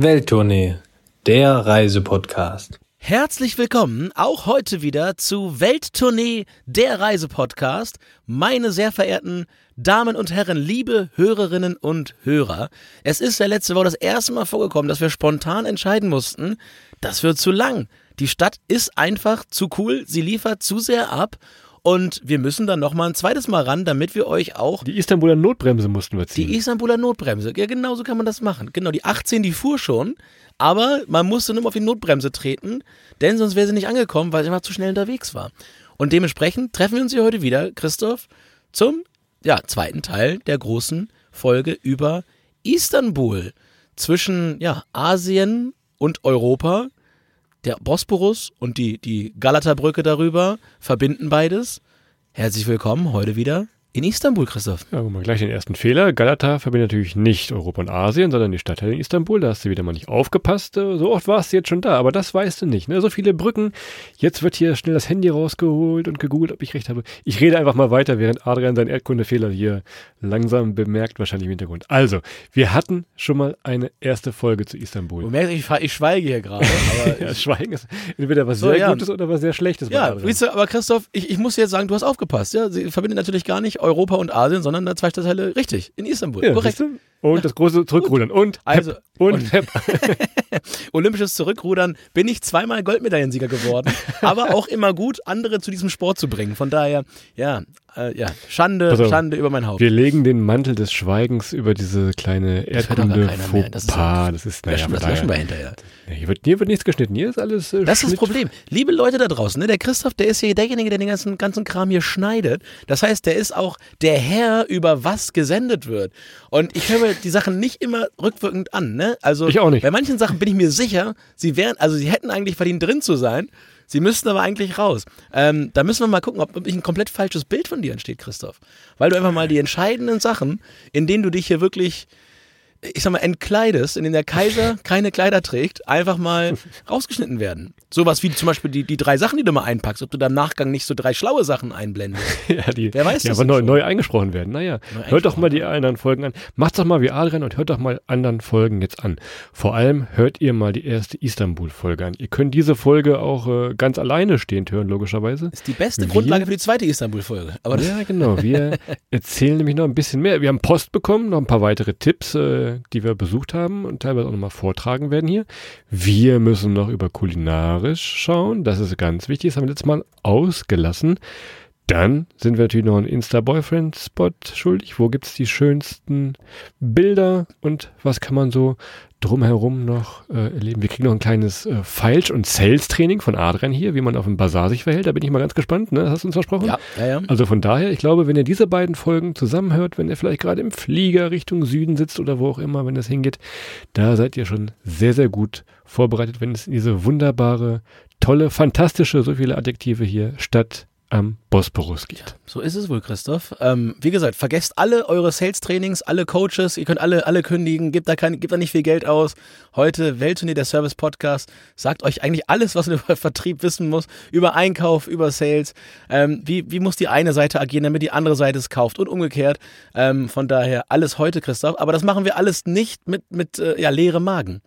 Welttournee, der Reisepodcast. Herzlich willkommen auch heute wieder zu Welttournee, der Reisepodcast. Meine sehr verehrten Damen und Herren, liebe Hörerinnen und Hörer. Es ist ja letzte Woche das erste Mal vorgekommen, dass wir spontan entscheiden mussten, das wird zu lang. Die Stadt ist einfach zu cool, sie liefert zu sehr ab und wir müssen dann nochmal ein zweites Mal ran, damit wir euch auch. Die Istanbuler Notbremse mussten wir ziehen. Die Istanbuler Notbremse, ja, genau so kann man das machen. Genau, die 18, die fuhr schon, aber man musste nur auf die Notbremse treten, denn sonst wäre sie nicht angekommen, weil sie einfach zu schnell unterwegs war. Und dementsprechend treffen wir uns hier heute wieder, Christoph, zum ja, zweiten Teil der großen Folge über Istanbul. Zwischen ja, Asien und Europa der Bosporus und die, die Galata-Brücke darüber verbinden beides. Herzlich willkommen heute wieder in Istanbul, Christoph. Ja, guck mal, gleich den ersten Fehler. Galata verbindet natürlich nicht Europa und Asien, sondern die Stadtteile in Istanbul. Da hast du wieder mal nicht aufgepasst. Äh, so oft warst du jetzt schon da, aber das weißt du nicht. Ne? So viele Brücken. Jetzt wird hier schnell das Handy rausgeholt und gegoogelt, ob ich recht habe. Ich rede einfach mal weiter, während Adrian seinen Erdkundefehler hier langsam bemerkt, wahrscheinlich im Hintergrund. Also, wir hatten schon mal eine erste Folge zu Istanbul. Du merkst, ich, ich schweige hier gerade. ja, Schweigen ist entweder was so, sehr ja. Gutes oder was sehr Schlechtes. Ja, du, aber Christoph, ich, ich muss jetzt sagen, du hast aufgepasst. Ja? Sie verbindet natürlich gar nicht Europa und Asien, sondern da zwei Stadtteile richtig, in Istanbul. Ja, Korrekt. Und ja. das große Zurückrudern. Und also und, und Olympisches Zurückrudern bin ich zweimal Goldmedaillensieger geworden, aber auch immer gut, andere zu diesem Sport zu bringen. Von daher, ja, äh, ja, Schande, also, Schande über mein Haupt. Wir legen den Mantel des Schweigens über diese kleine erdkunde das, das ist, naja, löschen, das löschen wir hinterher. Hier wird, hier wird nichts geschnitten, hier ist alles äh, Das ist das Problem. Liebe Leute da draußen, ne, der Christoph, der ist hier derjenige, der den ganzen, ganzen Kram hier schneidet. Das heißt, der ist auch der Herr, über was gesendet wird. Und ich höre mir die Sachen nicht immer rückwirkend an. Ne? Also ich auch nicht. Bei manchen Sachen bin ich mir sicher, sie wären, also sie hätten eigentlich verdient drin zu sein. Sie müssten aber eigentlich raus. Ähm, da müssen wir mal gucken, ob, nicht ein komplett falsches Bild von dir entsteht, Christoph. Weil du einfach mal die entscheidenden Sachen, in denen du dich hier wirklich ich sag mal, entkleidest, in denen der Kaiser keine Kleider trägt, einfach mal rausgeschnitten werden. Sowas wie zum Beispiel die, die drei Sachen, die du mal einpackst, ob du da im Nachgang nicht so drei schlaue Sachen einblendest. ja, die, Wer weiß ja, das aber neu, neu, eingesprochen werden. Naja, hört doch mal die anderen Folgen an. Macht doch mal wie Adrian und hört doch mal anderen Folgen jetzt an. Vor allem hört ihr mal die erste Istanbul-Folge an. Ihr könnt diese Folge auch äh, ganz alleine stehend hören, logischerweise. Ist die beste wir, Grundlage für die zweite Istanbul-Folge. Ja, genau. Wir erzählen nämlich noch ein bisschen mehr. Wir haben Post bekommen, noch ein paar weitere Tipps. Äh, die wir besucht haben und teilweise auch nochmal vortragen werden hier. Wir müssen noch über kulinarisch schauen. Das ist ganz wichtig. Das haben wir letztes Mal ausgelassen. Dann sind wir natürlich noch einen Insta-Boyfriend-Spot schuldig. Wo gibt es die schönsten Bilder und was kann man so drumherum noch äh, erleben? Wir kriegen noch ein kleines äh, Feilsch- und Sales-Training von Adrian hier, wie man auf dem Bazar sich verhält. Da bin ich mal ganz gespannt. Ne? Hast du uns versprochen? Ja, ja, ja. Also von daher, ich glaube, wenn ihr diese beiden Folgen zusammenhört, wenn ihr vielleicht gerade im Flieger Richtung Süden sitzt oder wo auch immer, wenn es hingeht, da seid ihr schon sehr, sehr gut vorbereitet, wenn es in diese wunderbare, tolle, fantastische, so viele Adjektive hier, Stadt am Bosporus geht. So ist es wohl, Christoph. Ähm, wie gesagt, vergesst alle eure Sales-Trainings, alle Coaches, ihr könnt alle, alle kündigen, gebt da, kein, gebt da nicht viel Geld aus. Heute Weltturnier, der Service-Podcast, sagt euch eigentlich alles, was man über Vertrieb wissen muss, über Einkauf, über Sales. Ähm, wie, wie muss die eine Seite agieren, damit die andere Seite es kauft und umgekehrt. Ähm, von daher alles heute, Christoph. Aber das machen wir alles nicht mit, mit äh, ja, leerem Magen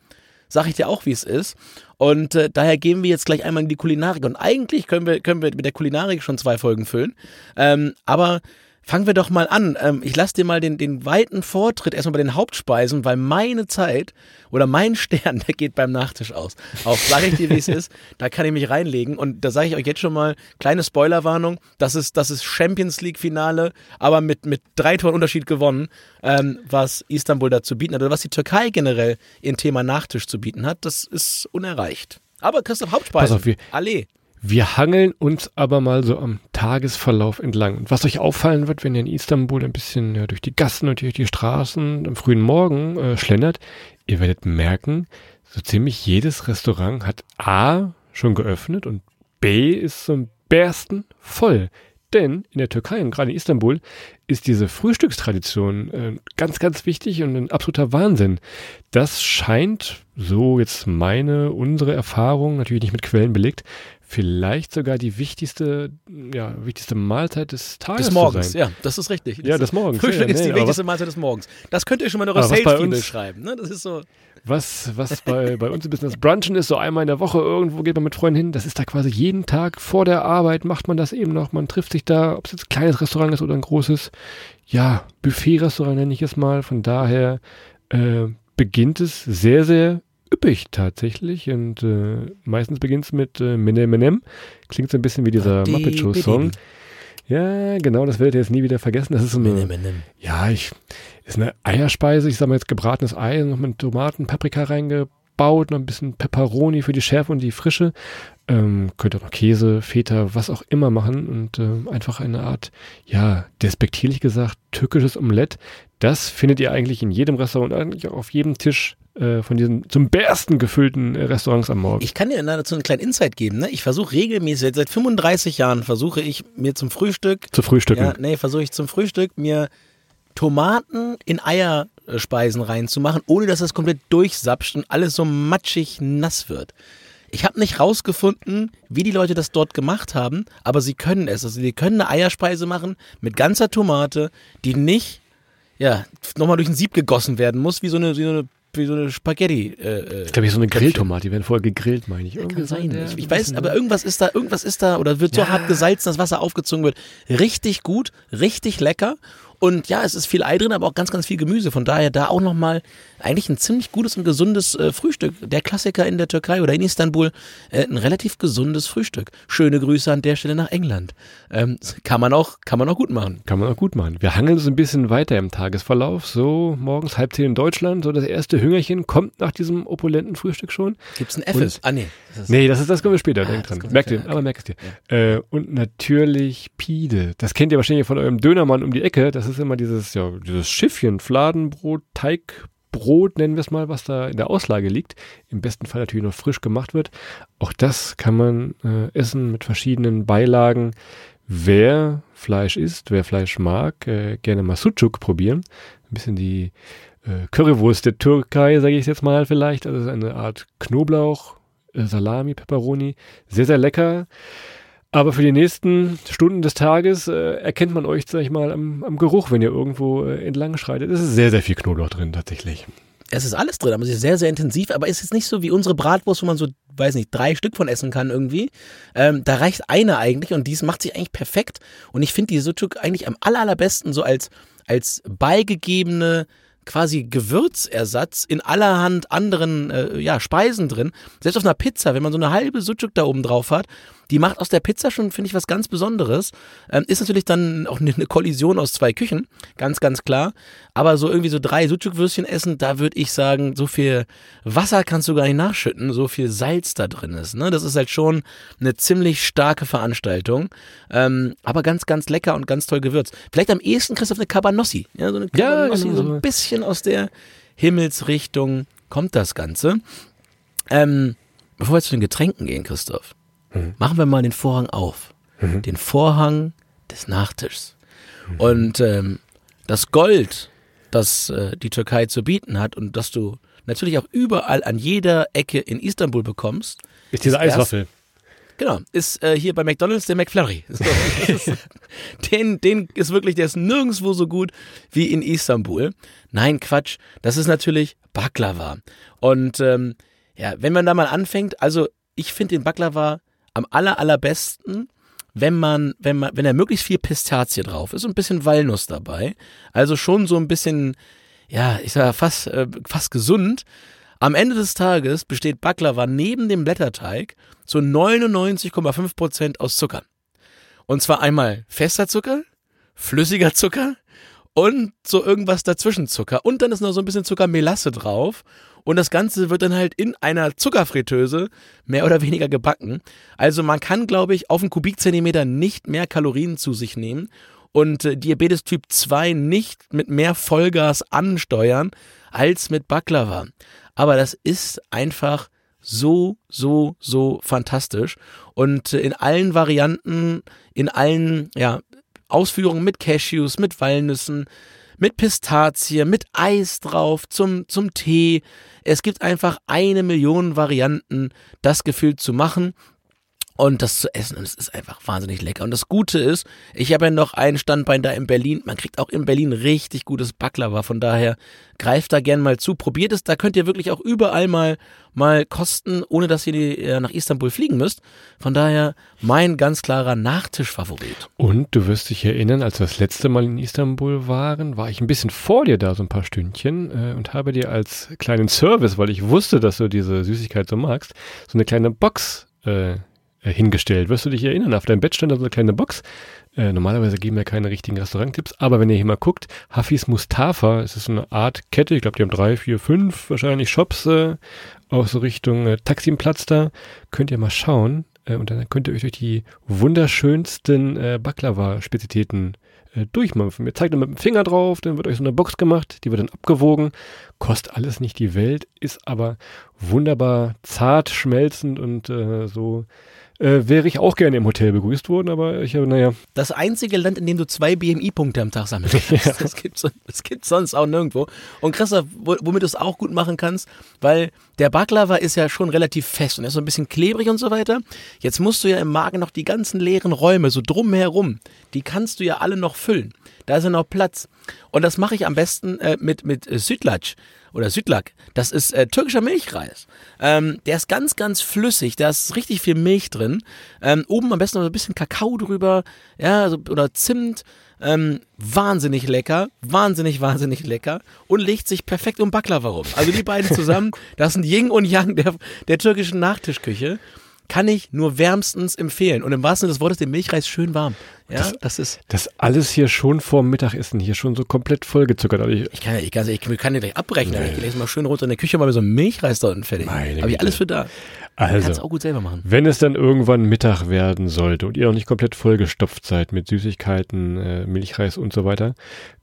sage ich dir auch, wie es ist. Und äh, daher gehen wir jetzt gleich einmal in die Kulinarik. Und eigentlich können wir, können wir mit der Kulinarik schon zwei Folgen füllen. Ähm, aber Fangen wir doch mal an. Ähm, ich lasse dir mal den, den weiten Vortritt erstmal bei den Hauptspeisen, weil meine Zeit oder mein Stern, der geht beim Nachtisch aus. Auch sage ich dir, wie es ist, da kann ich mich reinlegen. Und da sage ich euch jetzt schon mal, kleine Spoilerwarnung, das ist, das ist Champions League-Finale, aber mit, mit drei Toren Unterschied gewonnen, ähm, was Istanbul da zu bieten hat oder was die Türkei generell im Thema Nachtisch zu bieten hat. Das ist unerreicht. Aber Christoph, Hauptspeisen, Pass auf, wir, Allee. Wir hangeln uns aber mal so am Tagesverlauf entlang. Und was euch auffallen wird, wenn ihr in Istanbul ein bisschen ja, durch die Gassen und durch die Straßen am frühen Morgen äh, schlendert, ihr werdet merken, so ziemlich jedes Restaurant hat A schon geöffnet und B ist ein Bersten voll. Denn in der Türkei und gerade in Istanbul ist diese Frühstückstradition äh, ganz, ganz wichtig und ein absoluter Wahnsinn. Das scheint, so jetzt meine, unsere Erfahrung, natürlich nicht mit Quellen belegt, vielleicht sogar die wichtigste, ja, wichtigste Mahlzeit des Tages Des Morgens, ja, das ist richtig. Ja, des Morgens. Frühstück ja, ist nee, die wichtigste Mahlzeit des Morgens. Das könnt ihr schon mal in eure bei Sales-Bibel schreiben. Ne? Das ist so. Was, was bei, bei uns ein bisschen das Brunchen ist, so einmal in der Woche irgendwo geht man mit Freunden hin, das ist da quasi jeden Tag vor der Arbeit macht man das eben noch. Man trifft sich da, ob es jetzt ein kleines Restaurant ist oder ein großes, ja, Buffet-Restaurant nenne ich es mal. Von daher äh, beginnt es sehr, sehr üppig tatsächlich und äh, meistens beginnt es mit äh, Menem Menem. Klingt so ein bisschen wie dieser Di- Muppet Show Song. Ja, genau, das werdet ihr jetzt nie wieder vergessen. Das ist so eine, Menem, menem. ja, ich, ist eine Eierspeise. Ich sag mal jetzt gebratenes Ei, noch mit Tomaten, Paprika reingebaut, noch ein bisschen Pepperoni für die Schärfe und die Frische. Ähm, könnt auch noch Käse, Feta, was auch immer machen und ähm, einfach eine Art, ja, despektierlich gesagt, türkisches Omelett. Das findet ihr eigentlich in jedem Restaurant, eigentlich auch auf jedem Tisch äh, von diesen zum Bersten gefüllten äh, Restaurants am Morgen. Ich kann dir dazu einen kleinen Insight geben. Ne? Ich versuche regelmäßig, seit 35 Jahren versuche ich mir zum Frühstück, Zu frühstücken. ja, nee, versuche ich zum Frühstück mir Tomaten in Eierspeisen reinzumachen, ohne dass das komplett durchsapscht und alles so matschig nass wird. Ich habe nicht rausgefunden, wie die Leute das dort gemacht haben, aber sie können es. Also sie können eine Eierspeise machen mit ganzer Tomate, die nicht ja, nochmal durch ein Sieb gegossen werden muss, wie so eine, wie so eine, wie so eine Spaghetti. Äh, Ich glaube, hier so eine Grilltomate, die werden vorher gegrillt, meine ich. Irgendwie kann sein. ja, Ich, ich weiß, aber irgendwas ist da, irgendwas ist da oder wird so Ja. hart gesalzen, dass Wasser aufgezogen wird. Richtig gut, richtig lecker. Und ja, es ist viel Ei drin, aber auch ganz, ganz viel Gemüse. Von daher da auch nochmal eigentlich ein ziemlich gutes und gesundes äh, Frühstück. Der Klassiker in der Türkei oder in Istanbul, äh, ein relativ gesundes Frühstück. Schöne Grüße an der Stelle nach England. Ähm, kann man auch, kann man auch gut machen. Kann man auch gut machen. Wir hangeln so ein bisschen weiter im Tagesverlauf. So morgens halb zehn in Deutschland. So das erste Hüngerchen kommt nach diesem opulenten Frühstück schon. Gibt's ein Effes? Ah, nee. Das ist, Nee, das ist das kommen wir später. Ah, Denk dran. Merkt ihr, aber merkt es dir. Äh, und natürlich Pide. Das kennt ihr wahrscheinlich von eurem Dönermann um die Ecke. Das ist immer dieses, ja, dieses Schiffchen, Fladenbrot, Teigbrot, nennen wir es mal, was da in der Auslage liegt. Im besten Fall natürlich noch frisch gemacht wird. Auch das kann man äh, essen mit verschiedenen Beilagen. Wer Fleisch isst, wer Fleisch mag, äh, gerne mal Sucuk probieren. Ein bisschen die äh, Currywurst der Türkei, sage ich jetzt mal vielleicht. Also eine Art Knoblauch, äh, Salami, Pepperoni. Sehr, sehr lecker. Aber für die nächsten Stunden des Tages äh, erkennt man euch, sag ich mal, am, am Geruch, wenn ihr irgendwo äh, entlang schreitet. Es ist sehr, sehr viel Knoblauch drin, tatsächlich. Es ist alles drin, aber es ist sehr, sehr intensiv. Aber es ist nicht so wie unsere Bratwurst, wo man so, weiß nicht, drei Stück von essen kann irgendwie. Ähm, da reicht eine eigentlich und dies macht sich eigentlich perfekt. Und ich finde die Sucuk eigentlich am aller, allerbesten so als, als beigegebene quasi Gewürzersatz in allerhand anderen äh, ja, Speisen drin. Selbst auf einer Pizza, wenn man so eine halbe Sucuk da oben drauf hat, die macht aus der Pizza schon, finde ich, was ganz Besonderes. Ähm, ist natürlich dann auch eine, Kollision aus zwei Küchen, ganz, ganz klar. Aber so irgendwie so drei Sucuk-Würstchen essen, da würde ich sagen, so viel Wasser kannst du gar nicht nachschütten, so viel Salz da drin ist. Ne? Das ist halt schon eine ziemlich starke Veranstaltung. Ähm, aber ganz, ganz lecker und ganz toll gewürzt. Vielleicht am ehesten, Christoph, eine Cabanossi. Ja, so eine Ja, Cabanossi, genau so so. ein bisschen aus der Himmelsrichtung kommt das Ganze. Ähm, bevor wir zu den Getränken gehen, Christoph, Mhm. machen wir mal den Vorhang auf. Mhm. Den Vorhang des Nachtischs. Und ähm, das Gold, das äh, die Türkei zu bieten hat und das du natürlich auch überall an jeder Ecke in Istanbul bekommst, Ist diese Eiswaffel. Genau, ist äh, hier bei McDonalds der McFlurry. So, ist, den, den ist wirklich, der ist nirgendwo so gut wie in Istanbul. Nein, Quatsch, das ist natürlich Baklava. Und ähm, ja, wenn man da mal anfängt, also ich finde den Baklava am aller, allerbesten, wenn man, wenn man, wenn er möglichst viel Pistazie drauf ist und ein bisschen Walnuss dabei. Also schon so ein bisschen, ja, ich sag fast, äh, fast gesund. Am Ende des Tages besteht Baklava neben dem Blätterteig zu 99,5 Prozent aus Zucker. Und zwar einmal fester Zucker, flüssiger Zucker und so irgendwas dazwischen Zucker. Und dann ist noch so ein bisschen Zuckermelasse drauf. Und das Ganze wird dann halt in einer Zuckerfritteuse mehr oder weniger gebacken. Also man kann, glaube ich, auf einen Kubikzentimeter nicht mehr Kalorien zu sich nehmen und äh, Diabetes Typ 2 nicht mit mehr Vollgas ansteuern als mit Baklava. Aber das ist einfach so, so, so fantastisch. Und äh, in allen Varianten, in allen ja, Ausführungen mit Cashews, mit Walnüssen, mit Pistazie, mit Eis drauf, zum, zum Tee. Es gibt einfach eine Million Varianten, das Gefühl zu machen. Und das zu essen. Und es ist einfach wahnsinnig lecker. Und das Gute ist, ich habe ja noch ein Standbein da in Berlin. Man kriegt auch in Berlin richtig gutes Baklava. Von daher greift da gern mal zu. Probiert es. Da könnt ihr wirklich auch überall mal, mal kosten, ohne dass ihr äh, nach Istanbul fliegen müsst. Von daher mein ganz klarer Nachtischfavorit. Und du wirst dich erinnern, als wir das letzte Mal in Istanbul waren, war ich ein bisschen vor dir da, so ein paar Stündchen, äh, und habe dir als kleinen Service, weil ich wusste, dass du diese Süßigkeit so magst, so eine kleine Box äh, äh, hingestellt. Wirst du dich erinnern? Auf deinem Bett stand da so eine kleine Box. Äh, normalerweise geben wir keine richtigen Restauranttipps, aber wenn ihr hier mal guckt, Hafis Mustafa, es ist so eine Art Kette, ich glaube, die haben drei, vier, fünf wahrscheinlich Shops äh, auch so Richtung äh, Taximplatz da. Könnt ihr mal schauen äh, und dann könnt ihr euch durch die wunderschönsten äh, Baklava-Spezitäten äh, durchmampfen. Ihr zeigt dann mit dem Finger drauf, dann wird euch so eine Box gemacht, die wird dann abgewogen, kostet alles nicht die Welt, ist aber wunderbar zart, schmelzend und äh, so äh, wäre ich auch gerne im Hotel begrüßt worden, aber ich habe, naja. Das einzige Land, in dem du zwei BMI-Punkte am Tag sammeln kannst. Ja. Das gibt das gibt's sonst auch nirgendwo. Und Christoph, womit du es auch gut machen kannst, weil der Baklava ist ja schon relativ fest und er ist so ein bisschen klebrig und so weiter. Jetzt musst du ja im Magen noch die ganzen leeren Räume, so drumherum, die kannst du ja alle noch füllen. Da ist ja noch Platz. Und das mache ich am besten äh, mit, mit äh, Südlatsch oder Südlak. Das ist äh, türkischer Milchreis. Ähm, der ist ganz, ganz flüssig. Da ist richtig viel Milch drin. Ähm, oben am besten noch ein bisschen Kakao drüber, ja, so, oder Zimt. Ähm, wahnsinnig lecker, wahnsinnig, wahnsinnig lecker und legt sich perfekt um Baklava rum. Also die beiden zusammen, das sind Ying und Yang der, der türkischen Nachtischküche kann ich nur wärmstens empfehlen. Und im wahrsten Sinne des Wortes, den Milchreis schön warm. Ja, das, das ist. Das alles hier schon vor Mittagessen, hier schon so komplett vollgezuckert. Also ich, ich, kann, ich, kann, ich kann dir gleich abrechnen. Nee. Ich gehe jetzt mal schön runter in der Küche, mal so einen Milchreis da unten fertig. Habe ich alles für da. Also, kannst auch gut selber machen. Wenn es dann irgendwann Mittag werden sollte und ihr noch nicht komplett vollgestopft seid mit Süßigkeiten, äh, Milchreis und so weiter,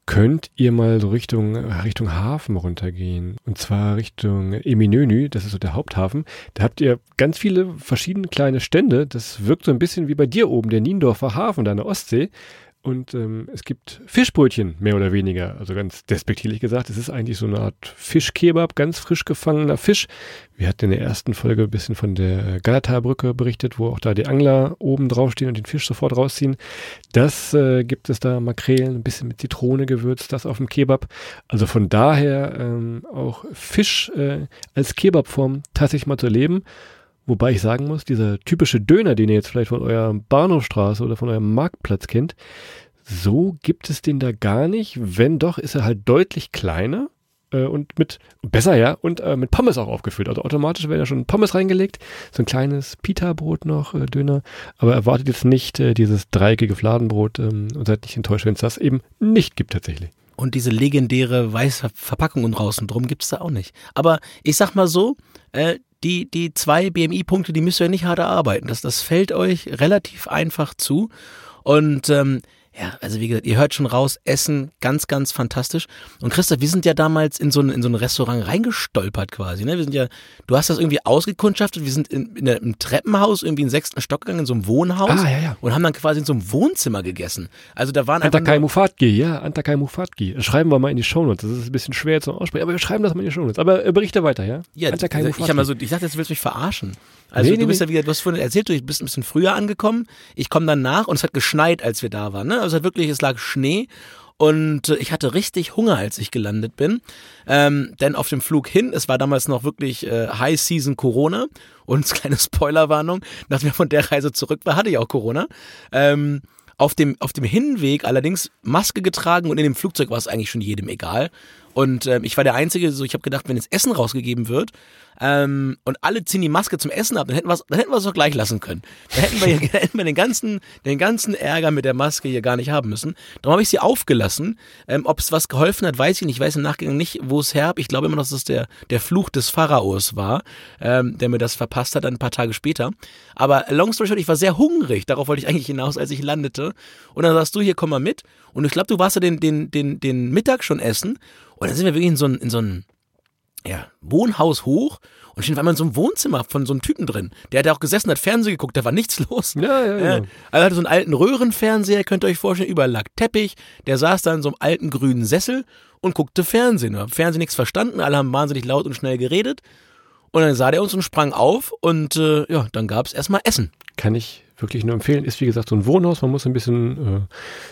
könnt ihr mal so Richtung, Richtung Hafen runtergehen. Und zwar Richtung Eminönü, das ist so der Haupthafen. Da habt ihr ganz viele verschiedene kleine Stände. Das wirkt so ein bisschen wie bei dir oben, der Niendorfer Hafen, an der Ostsee. Und ähm, es gibt Fischbrötchen, mehr oder weniger. Also ganz despektierlich gesagt, es ist eigentlich so eine Art Fischkebab, ganz frisch gefangener Fisch. Wir hatten in der ersten Folge ein bisschen von der Galata-Brücke berichtet, wo auch da die Angler oben draufstehen und den Fisch sofort rausziehen. Das äh, gibt es da, Makrelen, ein bisschen mit Zitrone gewürzt, das auf dem Kebab. Also von daher ähm, auch Fisch äh, als Kebabform tatsächlich mal zu erleben. Wobei ich sagen muss, dieser typische Döner, den ihr jetzt vielleicht von eurer Bahnhofstraße oder von eurem Marktplatz kennt, so gibt es den da gar nicht. Wenn doch, ist er halt deutlich kleiner äh, und mit, besser ja, und äh, mit Pommes auch aufgefüllt. Also automatisch werden ja schon Pommes reingelegt, so ein kleines Pita-Brot noch, äh, Döner. Aber erwartet jetzt nicht äh, dieses dreieckige Fladenbrot ähm, und seid nicht enttäuscht, wenn es das eben nicht gibt tatsächlich. Und diese legendäre weiße Verpackung und draußen drum gibt es da auch nicht. Aber ich sag mal so, äh, die, die zwei BMI-Punkte, die müsst ihr nicht hart erarbeiten. Das, das fällt euch relativ einfach zu. Und ähm, ja, also wie gesagt, ihr hört schon raus, Essen ganz, ganz fantastisch. Und Christoph, wir sind ja damals in so ein, in so ein Restaurant reingestolpert quasi. Ne? Wir sind ja, du hast das irgendwie ausgekundschaftet, wir sind in, in einem Treppenhaus irgendwie in den sechsten Stock gegangen, in so einem Wohnhaus ah, ja, ja. und haben dann quasi in so einem Wohnzimmer gegessen. Also da waren Antakai Mufatgi, ja, Antakai Mufatgi. Schreiben wir mal in die Shownotes. Das ist ein bisschen schwer zu aussprechen, aber wir schreiben das mal in die Shownotes. Aber äh, berichte weiter, ja? Ja, Antakai ich, ich, mal so, ich dachte, jetzt willst du mich verarschen. Also nee, du bist nee. ja wieder, du hast vorhin erzählt, du bist ein bisschen früher angekommen. Ich komme dann nach und es hat geschneit, als wir da waren. Ne? Also wirklich, es lag Schnee und äh, ich hatte richtig Hunger, als ich gelandet bin. Ähm, denn auf dem Flug hin, es war damals noch wirklich äh, High Season Corona und kleine Spoilerwarnung, nachdem ich von der Reise zurück war, hatte ich auch Corona. Ähm, auf dem, auf dem Hinweg allerdings Maske getragen und in dem Flugzeug war es eigentlich schon jedem egal. Und ähm, ich war der Einzige, so ich habe gedacht, wenn jetzt Essen rausgegeben wird ähm, und alle ziehen die Maske zum Essen ab, dann hätten wir dann hätten wir es doch gleich lassen können. Dann hätten wir, hier, hätten wir den ganzen den ganzen Ärger mit der Maske hier gar nicht haben müssen. Darum habe ich sie aufgelassen. Ähm, Ob es was geholfen hat, weiß ich nicht. Ich weiß im Nachgang nicht, wo es her. Ich glaube immer dass es der der Fluch des Pharaos war, ähm, der mir das verpasst hat, ein paar Tage später. Aber long story short, ich war sehr hungrig. Darauf wollte ich eigentlich hinaus, als ich landete. Und dann sagst du, hier komm mal mit. Und ich glaube, du warst ja den den den den Mittag schon essen. Und dann sind wir wirklich in so ein, in so ein ja, Wohnhaus hoch und stehen auf einmal in so einem Wohnzimmer von so einem Typen drin. Der hat ja auch gesessen, hat Fernsehen geguckt, da war nichts los. Ja, ja, ja. Also hatte so einen alten Röhrenfernseher, könnt ihr euch vorstellen, überall lag Teppich. Der saß da in so einem alten grünen Sessel und guckte Fernsehen. Er hat Fernsehen nichts verstanden, alle haben wahnsinnig laut und schnell geredet. Und dann sah der uns und sprang auf und äh, ja, dann gab es erstmal Essen. kann ich wirklich nur empfehlen. Ist wie gesagt so ein Wohnhaus, man muss ein bisschen äh,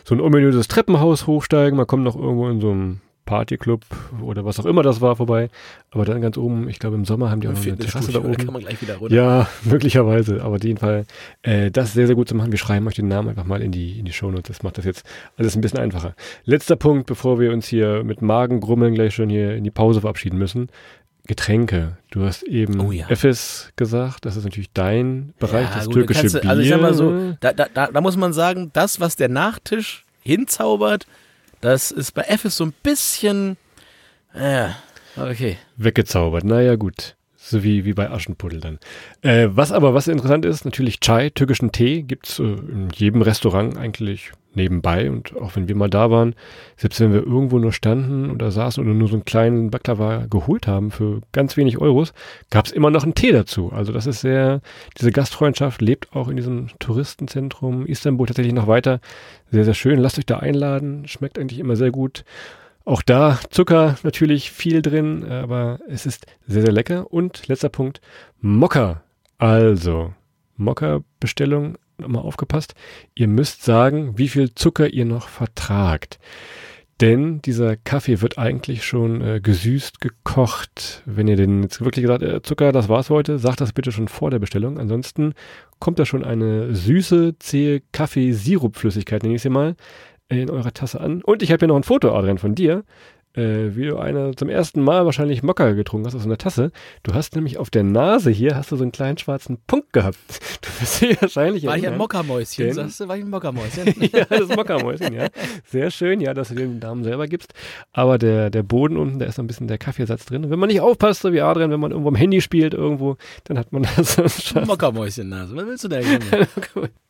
so ein ominöses Treppenhaus hochsteigen, man kommt noch irgendwo in so einem Partyclub oder was auch immer das war vorbei. Aber dann ganz oben, ich glaube im Sommer haben die auch noch eine Terrasse da oben. kann man gleich wieder runter. Ja, möglicherweise. Aber auf jeden Fall, äh, das ist sehr, sehr gut zu machen. Wir schreiben euch den Namen einfach mal in die, in die Shownotes. Das macht das jetzt alles ein bisschen einfacher. Letzter Punkt, bevor wir uns hier mit Magengrummeln gleich schon hier in die Pause verabschieden müssen. Getränke. Du hast eben Oh ja. Efes gesagt. Das ist natürlich dein Bereich, das gut, türkische du- Bier. Also ich sag mal so, da, da, da muss man sagen, das, was der Nachtisch hinzaubert, das ist bei F ist so ein bisschen, ja, okay. Weggezaubert. Naja, gut. So wie, wie bei Aschenputtel dann. Äh, was aber, was interessant ist, natürlich Chai, türkischen Tee, gibt's äh, in jedem Restaurant eigentlich nebenbei. Und auch wenn wir mal da waren, selbst wenn wir irgendwo nur standen oder saßen oder nur so einen kleinen Baklava geholt haben für ganz wenig Euros, gab's immer noch einen Tee dazu. Also das ist sehr, diese Gastfreundschaft lebt auch in diesem Touristenzentrum Istanbul tatsächlich noch weiter. Sehr, sehr schön. Lasst euch da einladen. Schmeckt eigentlich immer sehr gut. Auch da Zucker natürlich viel drin, aber es ist sehr, sehr lecker. Und letzter Punkt, Mokka. Also, Mokka-Bestellung, nochmal aufgepasst. Ihr müsst sagen, wie viel Zucker ihr noch vertragt. Denn dieser Kaffee wird eigentlich schon äh, gesüßt, gekocht. Wenn ihr den jetzt wirklich gesagt, äh, Zucker, das war's heute, sagt das bitte schon vor der Bestellung. Ansonsten kommt da schon eine süße, zähe Kaffee-Sirup-Flüssigkeit, nenne ich sie mal, in eurer Tasse an. Und ich habe hier noch ein Foto, Adrian, von dir, äh, wie du eine zum ersten Mal wahrscheinlich Mokka getrunken hast aus einer Tasse. Du hast nämlich auf der Nase hier, hast du so einen kleinen schwarzen Punkt gehabt. Du wirst dich wahrscheinlich War ich ein Denn- sagst du? War ich ein Mockermäuschen? ja, das Mockermäuschen, ja. Sehr schön, ja, dass du den Namen selber gibst. Aber der, der Boden unten, da ist noch ein bisschen der Kaffeesatz drin. Wenn man nicht aufpasst, so wie Adrian, wenn man irgendwo am Handy spielt irgendwo, dann hat man das schon. Mockermäuschen-Nase. Was willst du da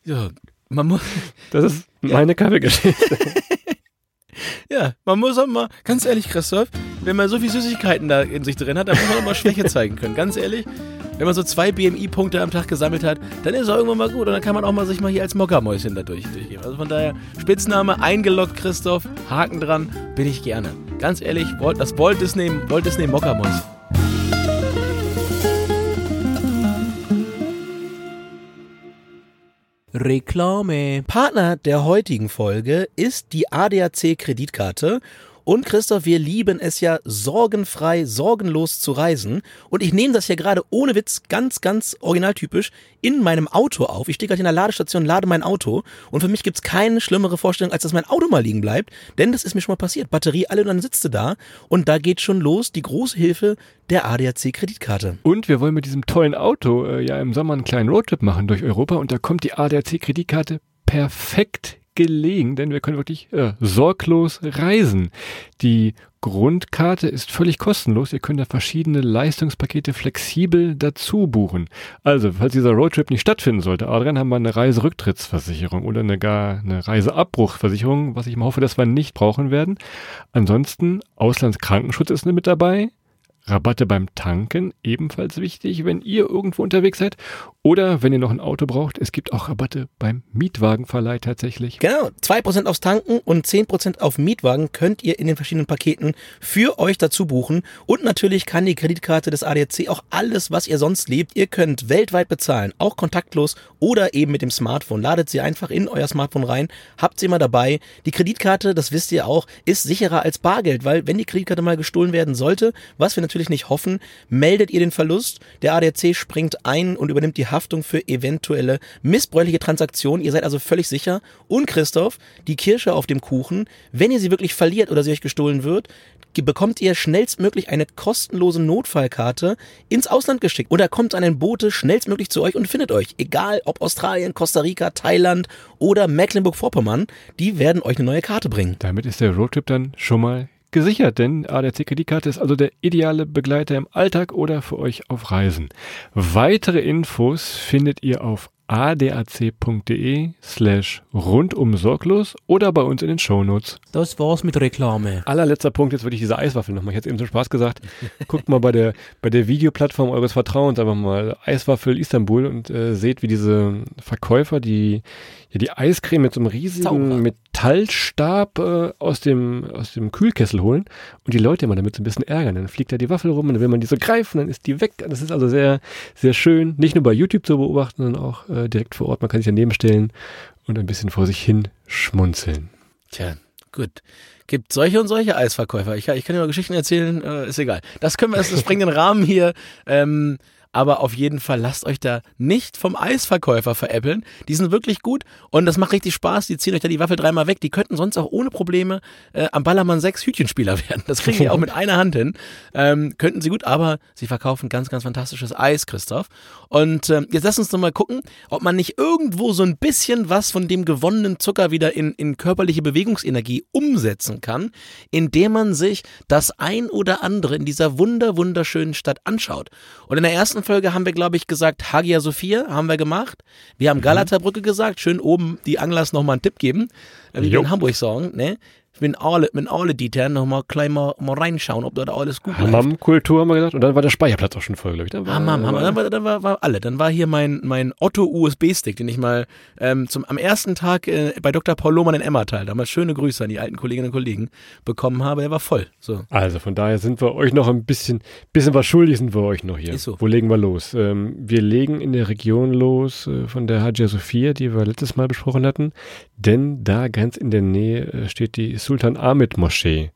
ja, man muss, Das ist meine Kaffeegeschichte. Ja, man muss auch mal, ganz ehrlich, Christoph, wenn man so viel Süßigkeiten da in sich drin hat, dann muss man auch mal Schwäche zeigen können. Ganz ehrlich, wenn man so zwei BMI-Punkte am Tag gesammelt hat, dann ist es auch irgendwann mal gut und dann kann man auch mal sich mal hier als Mockermäuschen da durch, durchgeben. Also von daher, Spitzname eingeloggt, Christoph, Haken dran, bin ich gerne. Ganz ehrlich, das Walt Disney, Walt Disney Mockermäuschen. Reklame. Partner der heutigen Folge ist die ADAC Kreditkarte. Und Christoph, wir lieben es ja, sorgenfrei, sorgenlos zu reisen. Und ich nehme das hier gerade ohne Witz ganz, ganz originaltypisch in meinem Auto auf. Ich stehe gerade in der Ladestation, lade mein Auto. Und für mich gibt's keine schlimmere Vorstellung, als dass mein Auto mal liegen bleibt. Denn das ist mir schon mal passiert. Batterie alle und dann sitzt du da. Und da geht schon los die große Hilfe der ADAC Kreditkarte. Und wir wollen mit diesem tollen Auto äh, ja im Sommer einen kleinen Roadtrip machen durch Europa und da kommt die ADAC-Kreditkarte perfekt gelegen, denn wir können wirklich äh, sorglos reisen. Die Grundkarte ist völlig kostenlos. Ihr könnt da verschiedene Leistungspakete flexibel dazu buchen. Also, falls dieser Roadtrip nicht stattfinden sollte, Adrian, haben wir eine Reiserücktrittsversicherung oder eine gar eine Reiseabbruchversicherung, was ich mal hoffe, dass wir nicht brauchen werden. Ansonsten, Auslandskrankenschutz ist mit dabei. Rabatte beim Tanken, ebenfalls wichtig, wenn ihr irgendwo unterwegs seid. Oder wenn ihr noch ein Auto braucht, es gibt auch Rabatte beim Mietwagenverleih tatsächlich. Genau, 2% aufs Tanken und 10% auf Mietwagen könnt ihr in den verschiedenen Paketen für euch dazu buchen. Und natürlich kann die Kreditkarte des ADAC auch alles, was ihr sonst liebt. Ihr könnt weltweit bezahlen, auch kontaktlos oder eben mit dem Smartphone. Ladet sie einfach in euer Smartphone rein, habt sie immer dabei. Die Kreditkarte, das wisst ihr auch, ist sicherer als Bargeld, weil wenn die Kreditkarte mal gestohlen werden sollte, was wir natürlich nicht hoffen, meldet ihr den Verlust. Der ADAC springt ein und übernimmt die Haftung für eventuelle missbräuchliche Transaktionen. Ihr seid also völlig sicher. Und Christoph, die Kirsche auf dem Kuchen, wenn ihr sie wirklich verliert oder sie euch gestohlen wird, bekommt ihr schnellstmöglich eine kostenlose Notfallkarte ins Ausland geschickt. Oder kommt ein Bote schnellstmöglich zu euch und findet euch. Egal ob Australien, Costa Rica, Thailand oder Mecklenburg-Vorpommern, die werden euch eine neue Karte bringen. Damit ist der Roadtrip dann schon mal gesichert, denn ADAC-Kreditkarte ist also der ideale Begleiter im Alltag oder für euch auf Reisen. Weitere Infos findet ihr auf adac.de slash rundum sorglos oder bei uns in den Shownotes. Das war's mit Reklame. Allerletzter Punkt, jetzt würde ich diese Eiswaffel nochmal, ich hätte eben zum Spaß gesagt, guckt mal bei der, bei der Videoplattform eures Vertrauens einfach mal Eiswaffel Istanbul und äh, seht, wie diese Verkäufer die, ja, die Eiscreme mit so einem riesigen Zauberer. Metallstab äh, aus, dem, aus dem Kühlkessel holen und die Leute immer damit so ein bisschen ärgern. Dann fliegt da die Waffel rum und dann will man die so greifen, dann ist die weg. Das ist also sehr, sehr schön, nicht nur bei YouTube zu beobachten, sondern auch äh, äh, direkt vor Ort. Man kann sich daneben stellen und ein bisschen vor sich hin schmunzeln. Tja, gut. Gibt solche und solche Eisverkäufer. Ich, kann- ich kann dir mal Geschichten erzählen, äh, ist egal. Das können wir, das, das sprengt den Rahmen hier. Ähm, aber auf jeden Fall lasst euch da nicht vom Eisverkäufer veräppeln. Die sind wirklich gut und das macht richtig Spaß. Die ziehen euch da die Waffel dreimal weg. Die könnten sonst auch ohne Probleme äh, am Ballermann 6 Hütchenspieler werden. Das kriegen die auch mit einer Hand hin. Ähm, könnten sie gut, aber sie verkaufen ganz, ganz fantastisches Eis, Christoph. Und ähm, jetzt lass uns doch mal gucken, ob man nicht irgendwo so ein bisschen was von dem gewonnenen Zucker wieder in, in körperliche Bewegungsenergie umsetzen kann, indem man sich das ein oder andere in dieser wunder, wunderschönen Stadt anschaut. Und in der ersten Folge haben wir, glaube ich, gesagt, Hagia Sophia haben wir gemacht. Wir haben Galata-Brücke gesagt, schön oben die Anglers nochmal einen Tipp geben, äh, wie wir in Hamburg sagen, ne? Wenn alle, wenn alle die dann nochmal klein mal, mal reinschauen, ob da alles gut läuft. Hammam-Kultur haben wir gesagt. Und dann war der Speicherplatz auch schon voll, glaube ich. Dann war, Hammam, Hammam. Dann war, dann war, war alle. Dann war hier mein, mein Otto-USB-Stick, den ich mal ähm, zum, am ersten Tag äh, bei Dr. Paul Lohmann in Emmertal, damals schöne Grüße an die alten Kolleginnen und Kollegen, bekommen habe. Der war voll. So. Also von daher sind wir euch noch ein bisschen, bisschen was schuldig sind wir euch noch hier. Ist so. Wo legen wir los? Ähm, wir legen in der Region los äh, von der Hagia Sophia, die wir letztes Mal besprochen hatten, denn da ganz in der Nähe äh, steht die Sultan Ahmed Moschee.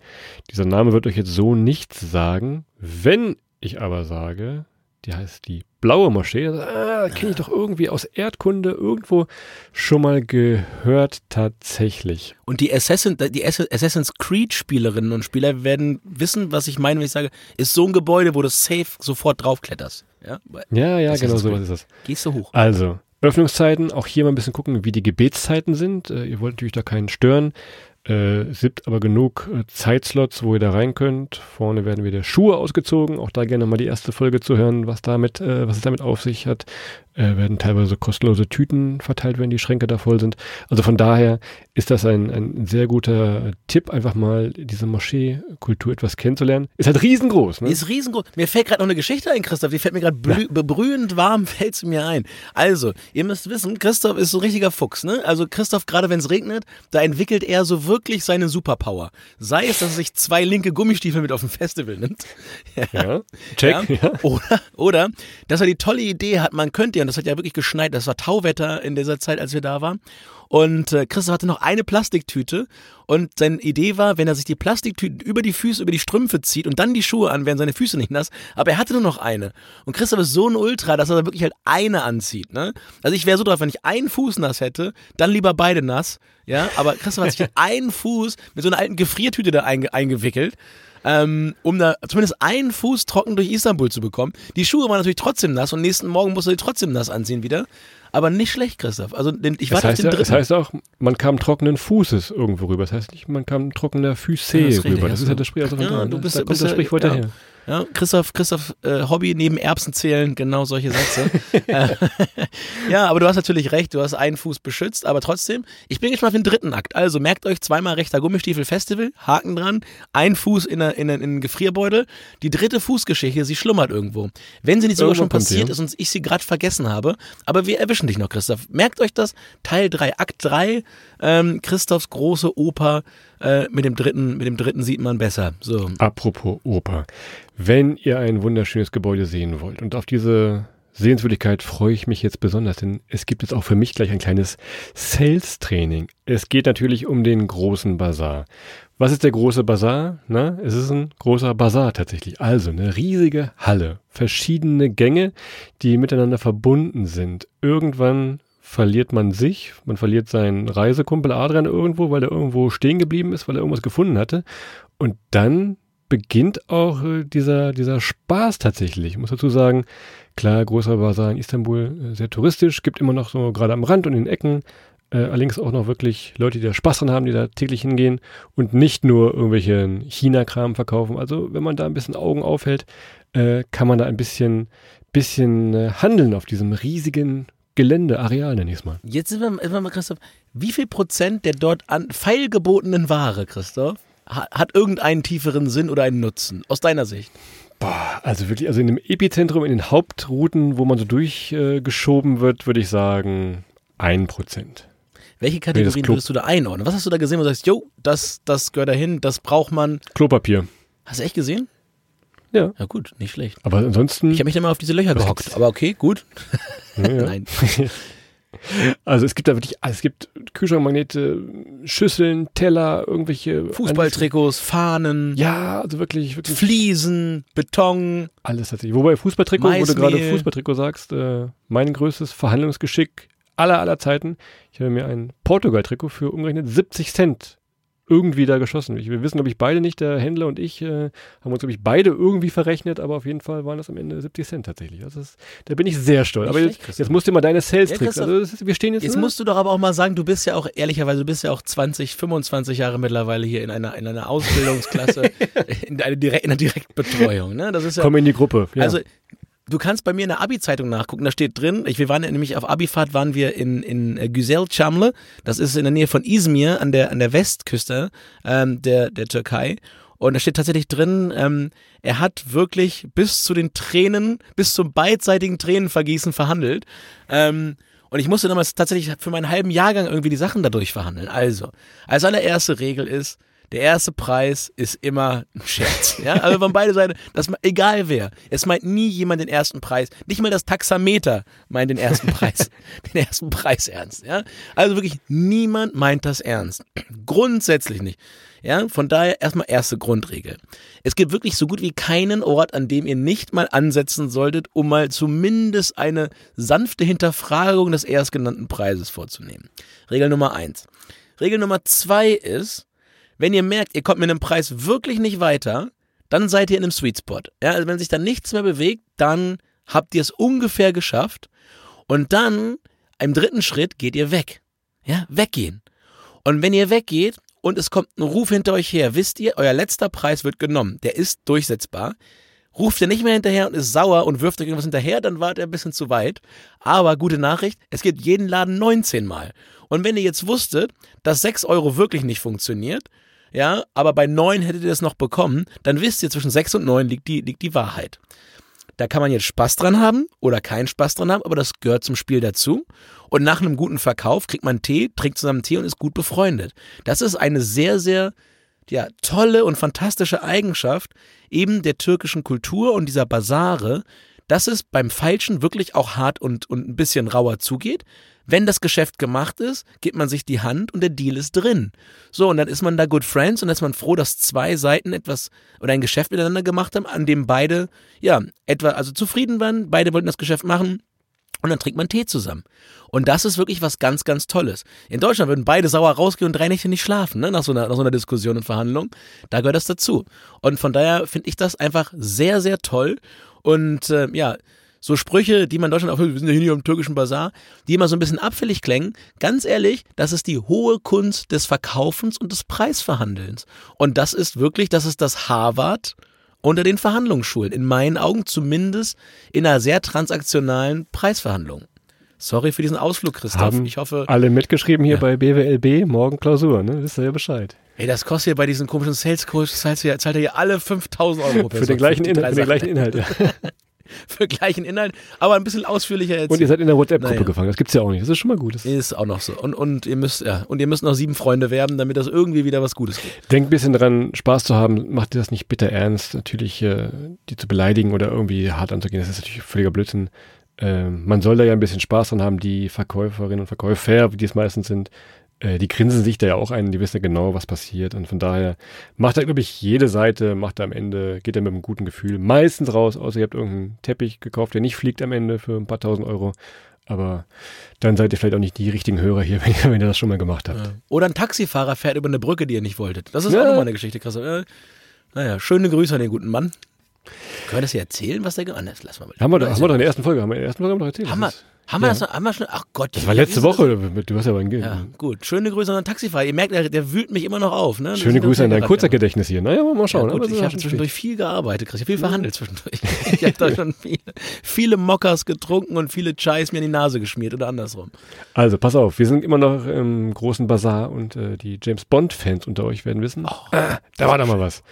Dieser Name wird euch jetzt so nichts sagen. Wenn ich aber sage, die heißt die Blaue Moschee, ah, kenne ich doch irgendwie aus Erdkunde irgendwo schon mal gehört tatsächlich. Und die, Assassin, die Ass- Assassin's Creed-Spielerinnen und Spieler werden wissen, was ich meine, wenn ich sage, ist so ein Gebäude, wo du safe sofort draufkletterst. Ja? Ja, ja, genau so ist das. Gehst du hoch. Also, Öffnungszeiten, auch hier mal ein bisschen gucken, wie die Gebetszeiten sind. Äh, ihr wollt natürlich da keinen stören. Äh, es gibt aber genug äh, Zeitslots, wo ihr da rein könnt. Vorne werden wieder Schuhe ausgezogen. Auch da gerne mal die erste Folge zu hören, was damit, äh, was es damit auf sich hat. Äh, werden teilweise kostenlose Tüten verteilt, wenn die Schränke da voll sind. Also von daher ist das ein, ein sehr guter Tipp, einfach mal diese Moscheekultur etwas kennenzulernen. Ist halt riesengroß, ne? ist riesengroß. Mir fällt gerade noch eine Geschichte ein, Christoph. Die fällt mir gerade bebrühend warm, fällt sie mir ein. Also, ihr müsst wissen, Christoph ist so ein richtiger Fuchs, ne? Also Christoph, gerade wenn es regnet, da entwickelt er so wirklich seine Superpower. Sei es, dass er sich zwei linke Gummistiefel mit auf ein Festival nimmt. Ja, check. Ja? Ja. Oder, oder, dass er die tolle Idee hat, man könnte und das hat ja wirklich geschneit, das war Tauwetter in dieser Zeit, als wir da waren. Und äh, Christoph hatte noch eine Plastiktüte und seine Idee war, wenn er sich die Plastiktüten über die Füße, über die Strümpfe zieht und dann die Schuhe an, werden seine Füße nicht nass. Aber er hatte nur noch eine. Und Christoph ist so ein Ultra, dass er da wirklich halt eine anzieht. Ne? Also ich wäre so drauf, wenn ich einen Fuß nass hätte, dann lieber beide nass. Ja, aber Christoph hat sich einen Fuß mit so einer alten Gefriertüte da einge eingewickelt ähm, um da zumindest einen Fuß trocken durch Istanbul zu bekommen. Die Schuhe waren natürlich trotzdem nass und nächsten Morgen musste er die trotzdem nass anziehen wieder. Aber nicht schlecht, Christoph. Also den, ich Das warte auf heißt, den ja, dritten. das heißt auch, man kam trockenen Fußes irgendwo rüber. Das heißt nicht, man kam trockener Füße Ja, das richtig, rüber. Das ist ja du. das Sprichwort Ja, du ne? bist- da kommt bist das ja- Sprichwort ja. daher. Ja, Christoph, Christoph äh, Hobby neben Erbsen zählen, genau solche Sätze. Äh, ja, aber du hast natürlich recht, du hast einen Fuß beschützt, aber trotzdem, ich bin gespannt auf den dritten Akt. Also merkt euch zweimal rechter Gummistiefel Festival, Haken dran, ein Fuß in, einen Gefrierbeutel. Die dritte Fußgeschichte, sie schlummert irgendwo. Wenn sie nicht sogar Irgendwo schon passiert ja. ist und ich sie gerade vergessen habe, aber wir erwischen dich noch, Christoph. Merkt euch das, Teil 3, Akt 3, ähm, Christophs große Oper, äh, mit dem dritten, mit dem dritten sieht man besser. So. Apropos Oper. Wenn ihr ein wunderschönes Gebäude sehen wollt und auf diese Sehenswürdigkeit freue ich mich jetzt besonders, denn es gibt jetzt auch für mich gleich ein kleines Sales-Training. Es geht natürlich um den großen Bazar. Was ist der große Bazar? Na, es ist ein großer Bazar tatsächlich. Also eine riesige Halle, verschiedene Gänge, die miteinander verbunden sind. Irgendwann verliert man sich, man verliert seinen Reisekumpel Adrian irgendwo, weil er irgendwo stehen geblieben ist, weil er irgendwas gefunden hatte. Und dann beginnt auch äh, dieser, dieser Spaß tatsächlich. Ich muss dazu sagen, klar, großer Bazar in Istanbul, äh, sehr touristisch, gibt immer noch so gerade am Rand und in den Ecken, äh, allerdings auch noch wirklich Leute, die da Spaß dran haben, die da täglich hingehen und nicht nur irgendwelchen China-Kram verkaufen. Also wenn man da ein bisschen Augen aufhält, äh, kann man da ein bisschen, bisschen äh, handeln auf diesem riesigen Gelände, Areal nenne ich es mal. Jetzt sind wir, sind wir mal, Christoph, wie viel Prozent der dort an feilgebotenen Ware, Christoph, ha- hat irgendeinen tieferen Sinn oder einen Nutzen, aus deiner Sicht? Boah, also wirklich, also in dem Epizentrum, in den Hauptrouten, wo man so durchgeschoben äh, wird, würde ich sagen, ein Prozent. Welche Kategorien Klo- würdest du da einordnen? Was hast du da gesehen, wo du sagst, jo, das, das gehört dahin, das braucht man. Klopapier. Hast du echt gesehen? Ja. Ja gut, nicht schlecht. Aber ansonsten. Ich habe mich dann mal auf diese Löcher gehockt, gibt's? aber okay, gut. ja, ja. Nein. Also es gibt da wirklich, es gibt Kühlschrankmagnete, Schüsseln, Teller, irgendwelche Fußballtrikots, Fahnen, Ja, also wirklich, wirklich Fliesen, Beton. alles tatsächlich. Wobei Fußballtrikot, wo du gerade Fußballtrikot sagst, äh, mein größtes Verhandlungsgeschick aller aller Zeiten. Ich habe mir ein Portugal-Trikot für umgerechnet 70 Cent irgendwie da geschossen. Ich, wir wissen, glaube ich, beide nicht, der Händler und ich, äh, haben uns, glaube ich, beide irgendwie verrechnet, aber auf jeden Fall waren das am Ende 70 Cent tatsächlich. Also das, da bin ich sehr stolz. Nicht aber schlecht, jetzt, jetzt musst du mal deine Ja, Sales-Tricks. Christoph, also ist, wir stehen jetzt, Jetzt ne? musst du doch aber auch mal sagen, du bist ja auch, ehrlicherweise, du bist ja auch 20, 25 Jahre mittlerweile hier in einer, in einer Ausbildungsklasse, in, einer direkt, in einer Direktbetreuung. Ne? Das ist ja, Komm in die Gruppe. Ja. Also, du kannst bei mir in der Abi-Zeitung nachgucken, da steht drin, ich, wir waren nämlich auf Abifahrt waren wir in, in äh, Güzelcamle, das ist in der Nähe von Izmir an der, an der Westküste ähm, der, der Türkei. Und da steht tatsächlich drin, ähm, er hat wirklich bis zu den Tränen, bis zum beidseitigen Tränenvergießen verhandelt. Ähm, und ich musste damals tatsächlich für meinen halben Jahrgang irgendwie die Sachen dadurch verhandeln. Also, als allererste Regel ist, der erste Preis ist immer ein Scherz. Ja, also von beide Seiten, das, egal wer. Es meint nie jemand den ersten Preis. Nicht mal das Taxameter meint den ersten Preis, den ersten Preis ernst. Ja, also wirklich niemand meint das ernst. Grundsätzlich nicht. Ja, von daher erstmal erste Grundregel. Es gibt wirklich so gut wie keinen Ort, an dem ihr nicht mal ansetzen solltet, um mal zumindest eine sanfte Hinterfragung des erstgenannten Preises vorzunehmen. Regel Nummer eins. Regel Nummer zwei ist, wenn ihr merkt, ihr kommt mit einem Preis wirklich nicht weiter, dann seid ihr in einem Sweet Spot. Ja, also wenn sich dann nichts mehr bewegt, dann habt ihr es ungefähr geschafft. Und dann, im dritten Schritt, geht ihr weg. Ja, weggehen. Und wenn ihr weggeht und es kommt ein Ruf hinter euch her, wisst ihr, euer letzter Preis wird genommen. Der ist durchsetzbar. Ruft ihr nicht mehr hinterher und ist sauer und wirft euch irgendwas hinterher, dann wart ihr ein bisschen zu weit. Aber gute Nachricht, es gibt jeden Laden 19 Mal. Und wenn ihr jetzt wusstet, dass 6 Euro wirklich nicht funktioniert, ja, aber bei 9 hättet ihr das noch bekommen, dann wisst ihr, zwischen 6 und 9 liegt die, liegt die Wahrheit. Da kann man jetzt Spaß dran haben oder keinen Spaß dran haben, aber das gehört zum Spiel dazu. Und nach einem guten Verkauf kriegt man Tee, trinkt zusammen Tee und ist gut befreundet. Das ist eine sehr, sehr ja, tolle und fantastische Eigenschaft eben der türkischen Kultur und dieser Basare, dass es beim Falschen wirklich auch hart und, und ein bisschen rauer zugeht. Wenn das Geschäft gemacht ist, gibt man sich die Hand und der Deal ist drin. So, und dann ist man da good friends und dann ist man froh, dass zwei Seiten etwas oder ein Geschäft miteinander gemacht haben, an dem beide, ja, etwa, also zufrieden waren, beide wollten das Geschäft machen. Und dann trinkt man Tee zusammen. Und das ist wirklich was ganz, ganz Tolles. In Deutschland würden beide sauer rausgehen und drei Nächte nicht schlafen, ne? nach, so einer, nach so einer Diskussion und Verhandlung. Da gehört das dazu. Und von daher finde ich das einfach sehr, sehr toll. Und äh, ja, so Sprüche, die man in Deutschland auch, wir sind ja hier am türkischen Bazar, die immer so ein bisschen abfällig klängen. Ganz ehrlich, das ist die hohe Kunst des Verkaufens und des Preisverhandelns. Und das ist wirklich, das ist das Harvard unter den Verhandlungsschulen. In meinen Augen zumindest in einer sehr transaktionalen Preisverhandlung. Sorry für diesen Ausflug, Christoph. Haben ich hoffe, alle mitgeschrieben hier Ja. bei BWLB, morgen Klausur, ne? Wisst ihr ja Bescheid. ey, das kostet ja bei diesen komischen Sales Coach, zahlt ihr zahlt ihr alle 5000 Euro pro Für den gleichen, Inhalt, für den gleichen. Inhalt, ja. Für gleichen Inhalt, aber ein bisschen ausführlicher erzählt. Und ihr seid in der WhatsApp-Gruppe Naja. gefangen. Das gibt's ja auch nicht. Das ist schon mal gut. Das Ist auch noch so. Und, und ihr müsst, ja, und ihr müsst noch sieben Freunde werben, damit das irgendwie wieder was Gutes gibt. Denkt ein bisschen dran, Spaß zu haben. Macht ihr das nicht bitter ernst. Natürlich, äh, die zu beleidigen oder irgendwie hart anzugehen, das ist natürlich völliger Blödsinn. Ähm, man soll da ja ein bisschen Spaß dran haben. Die Verkäuferinnen und Verkäufer, wie die es meistens sind, äh, die grinsen sich da ja auch ein. Die wissen ja genau, was passiert. Und von daher macht da, glaube ich, jede Seite, macht da am Ende, geht er mit einem guten Gefühl meistens raus, außer ihr habt irgendeinen Teppich gekauft, der nicht fliegt am Ende für ein paar tausend Euro. Aber dann seid ihr vielleicht auch nicht die richtigen Hörer hier, wenn ihr, wenn ihr das schon mal gemacht habt. Oder ein Taxifahrer fährt über eine Brücke, die ihr nicht wolltet. Das ist Ja. auch nochmal eine Geschichte, Christoph. Äh, naja, schöne Grüße an den guten Mann. Können wir das hier erzählen, was der gemacht hat? Lass mal mal. Haben wir, doch- haben wir doch in der ersten Folge, haben wir in der ersten Folge doch erzählt. Haben wir, haben wir ja. das noch, haben wir schon? Ach Gott. Das war letzte Woche. Du hast ja Ge Ja, gut. Schöne Grüße an den Taxifahrer. Ihr merkt, der, der wühlt mich immer noch auf. Ne? Schöne Das Grüße an dein ganz Kurzzeitgedächtnis hier. Naja, mal Ja, schauen. gut, aber ich habe schon zwischendurch viel gearbeitet, Chris. Ich habe viel verhandelt zwischendurch. Ich habe da schon viele, viele Mockers getrunken und viele Chais mir in die Nase geschmiert oder andersrum. Also, pass auf, wir sind immer noch im großen Bazar und äh, die James Bond-Fans unter euch werden wissen, ah, da war da mal was.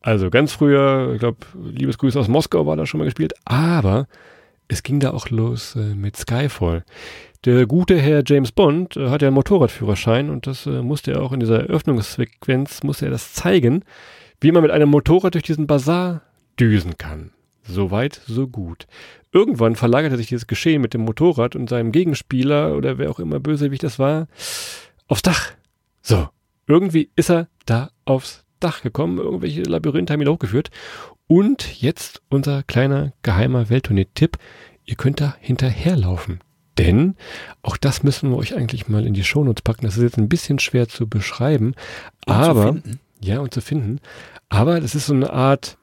Also, ganz früher, ich glaube, Liebesgrüße aus Moskau war da schon mal gespielt, aber es ging da auch los äh, mit Skyfall. Der gute Herr James Bond äh, hat ja einen Motorradführerschein und das äh, musste er auch in dieser Eröffnungssequenz, musste er das zeigen, wie man mit einem Motorrad durch diesen Bazar düsen kann. Soweit, so gut. Irgendwann verlagerte sich dieses Geschehen mit dem Motorrad und seinem Gegenspieler oder wer auch immer Bösewicht das war, aufs Dach. So, irgendwie ist er da aufs Dach gekommen, irgendwelche Labyrinthe haben ihn hochgeführt. Und jetzt unser kleiner geheimer Welttournee-Tipp. Ihr könnt da hinterherlaufen. Denn auch das müssen wir euch eigentlich mal in die Shownotes packen. Das ist jetzt ein bisschen schwer zu beschreiben. Und aber, zu ja, und zu finden. Aber das ist so eine Art,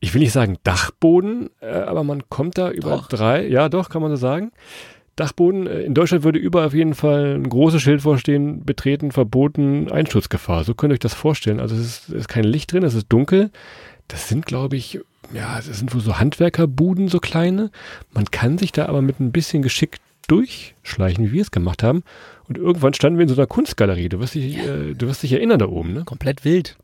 ich will nicht sagen Dachboden, äh, aber man kommt da über Doch. drei, ja doch, kann man so sagen. Dachboden, äh, in Deutschland würde überall auf jeden Fall ein großes Schild vorstehen, betreten, verboten, Einsturzgefahr. So könnt ihr euch das vorstellen. Also es ist, es ist kein Licht drin, es ist dunkel. Das sind, glaube ich, ja, das sind wohl so Handwerkerbuden, so kleine. Man kann sich da aber mit ein bisschen Geschick durchschleichen, wie wir es gemacht haben. Und irgendwann standen wir in so einer Kunstgalerie. Du wirst dich, äh, du wirst dich erinnern da oben, ne? Komplett wild.